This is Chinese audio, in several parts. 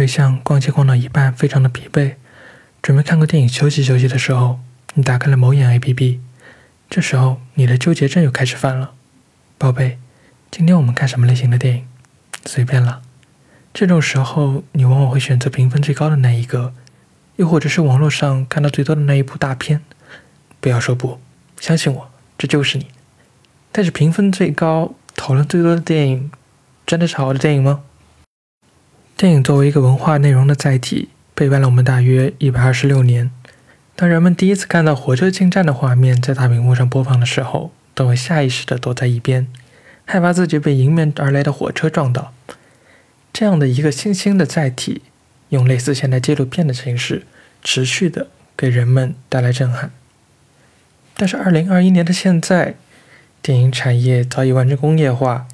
对象逛街逛到一半，非常的疲惫，准备看个电影休息休息的时候，你打开了某眼 APP，这时候你的纠结症又开始犯了。宝贝，今天我们看什么类型的电影？随便了。这种时候，你往往会选择评分最高的那一个，又或者是网络上看到最多的那一部大片。不要说不，相信我，这就是你。但是评分最高、讨论最多的电影，真的是好的电影吗？电影作为一个文化内容的载体，陪伴了我们大约一百二十六年。当人们第一次看到火车进站的画面在大屏幕上播放的时候，都会下意识地躲在一边，害怕自己被迎面而来的火车撞到。这样的一个新兴的载体，用类似现代纪录片的形式，持续地给人们带来震撼。但是，二零二一年的现在，电影产业早已完成工业化，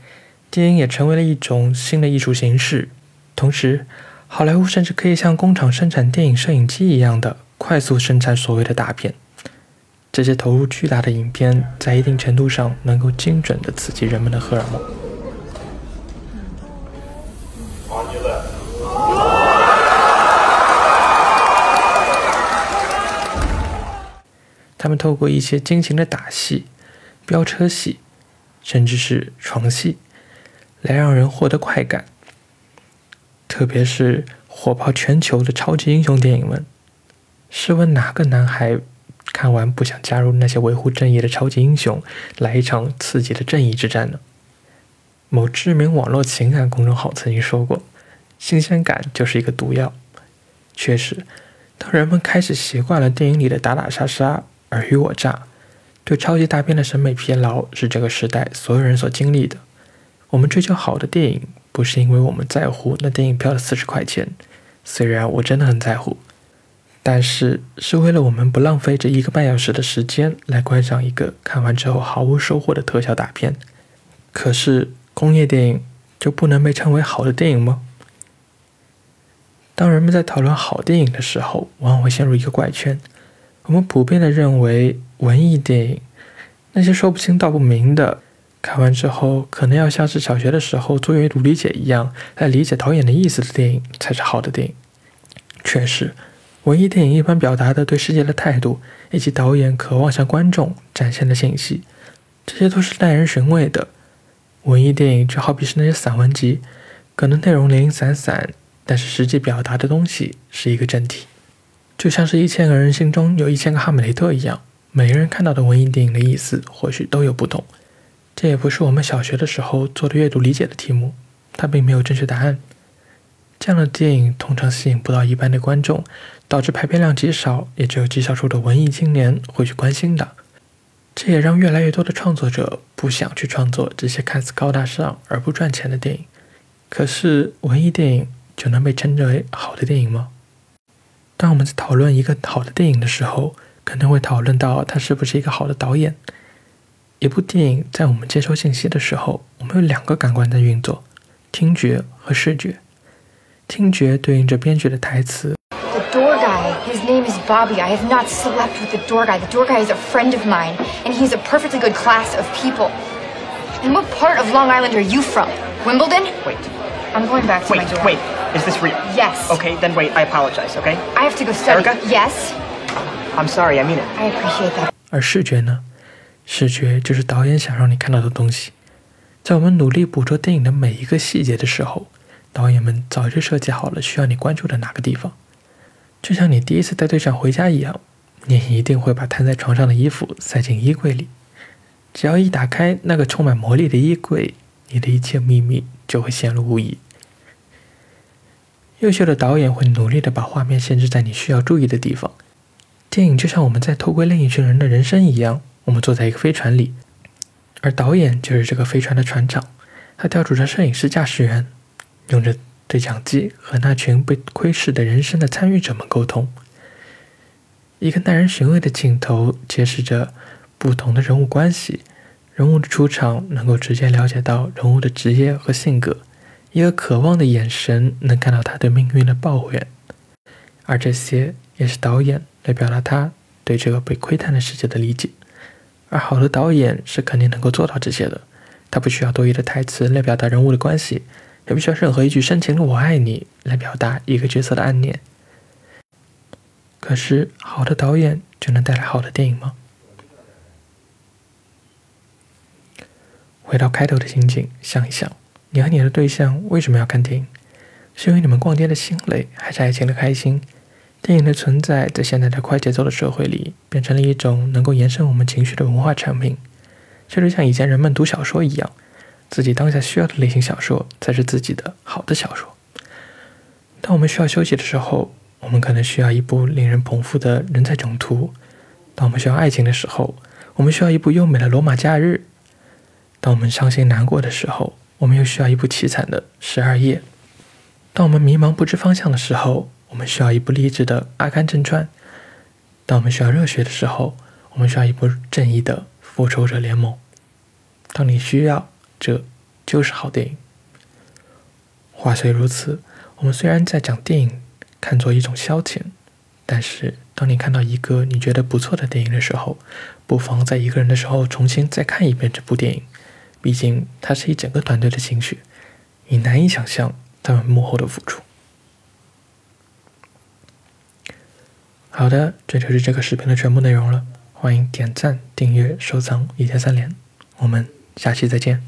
电影也成为了一种新的艺术形式。同时，好莱坞甚至可以像工厂生产电影摄影机一样的快速生产所谓的大片。这些投入巨大的影片，在一定程度上能够精准地刺激人们的荷尔蒙。他们透过一些精心的打戏、飙车戏，甚至是床戏，来让人获得快感。特别是火爆全球的超级英雄电影们，试问哪个男孩看完不想加入那些维护正义的超级英雄，来一场刺激的正义之战呢？某知名网络情感公众号曾经说过：“新鲜感就是一个毒药。”确实，当人们开始习惯了电影里的打打杀杀、尔虞我诈，对超级大片的审美疲劳是这个时代所有人所经历的。我们追求好的电影。不是因为我们在乎那电影票的四十块钱，虽然我真的很在乎，但是是为了我们不浪费这一个半小时的时间来观赏一个看完之后毫无收获的特效大片。可是工业电影就不能被称为好的电影吗？当人们在讨论好电影的时候，往往会陷入一个怪圈。我们普遍的认为，文艺电影那些说不清道不明的。看完之后，可能要像是小学的时候做阅读理解一样来理解导演的意思的电影才是好的电影。确实，文艺电影一般表达的对世界的态度，以及导演渴望向观众展现的信息，这些都是耐人寻味的。文艺电影就好比是那些散文集，可能内容零零散散，但是实际表达的东西是一个整体。就像是一千个人心中有一千个哈姆雷特一样，每个人看到的文艺电影的意思或许都有不同。这也不是我们小学的时候做的阅读理解的题目，它并没有正确答案。这样的电影通常吸引不到一般的观众，导致排片量极少，也只有极少数的文艺青年会去关心的。这也让越来越多的创作者不想去创作这些看似高大上而不赚钱的电影。可是，文艺电影就能被称之为好的电影吗？当我们在讨论一个好的电影的时候，可能会讨论到他是不是一个好的导演。一部电影在我们接收信息的时候，我们有两个感官在运作：听觉和视觉。听觉对应着编剧的台词。The door guy, his name is Bobby. I have not slept with the door guy. The door guy is a friend of mine, and he's a perfectly good class of people. And what part of Long Island are you from? Wimbledon? Wait. I'm going back to wait, my dorm. Wait, is this real? Yes. Okay, then wait. I apologize. Okay. I have to go study. Erica? Yes. I'm sorry. I mean it. I appreciate that. 而视觉呢？ 视觉就是导演想让你看到的东西。在我们努力捕捉电影的每一个细节的时候，导演们早就设计好了需要你关注的哪个地方。就像你第一次带对象回家一样，你一定会把摊在床上的衣服塞进衣柜里。只要一打开那个充满魔力的衣柜，你的一切秘密就会显露无遗。优秀的导演会努力的把画面限制在你需要注意的地方。电影就像我们在偷窥另一群人的人生一样。我们坐在一个飞船里，而导演就是这个飞船的船长。他调度着摄影师、驾驶员，用着对讲机和那群被窥视的人生的参与者们沟通。一个耐人寻味的镜头揭示着不同的人物关系，人物的出场能够直接了解到人物的职业和性格。一个渴望的眼神能看到他对命运的抱怨，而这些也是导演来表达他对这个被窥探的世界的理解。而好的导演是肯定能够做到这些的，他不需要多余的台词来表达人物的关系，也不需要任何一句深情的“我爱你”来表达一个角色的暗恋。可是，好的导演就能带来好的电影吗？回到开头的情景，想一想，你和你的对象为什么要看电影？是因为你们逛街的心累，还是爱情的开心？电影的存在，在现在的快节奏的社会里，变成了一种能够延伸我们情绪的文化产品。这就像以前人们读小说一样，自己当下需要的类型小说才是自己的好的小说。当我们需要休息的时候，我们可能需要一部令人捧腹的人在囧途；当我们需要爱情的时候，我们需要一部优美的罗马假日；当我们伤心难过的时候，我们又需要一部凄惨的十二夜；当我们迷茫不知方向的时候，我们需要一部励志的《阿甘正传》；当我们需要热血的时候，我们需要一部正义的。复仇者联盟，当你需要，这就是好电影。话虽如此，我们虽然在讲电影看作一种消遣，但是当你看到一个你觉得不错的电影的时候，不妨在一个人的时候重新再看一遍这部电影。毕竟它是一整个团队的情绪，你难以想象他们幕后的付出。好的，这就是这个视频的全部内容了。欢迎点赞、订阅、收藏，一键三连。我们下期再见。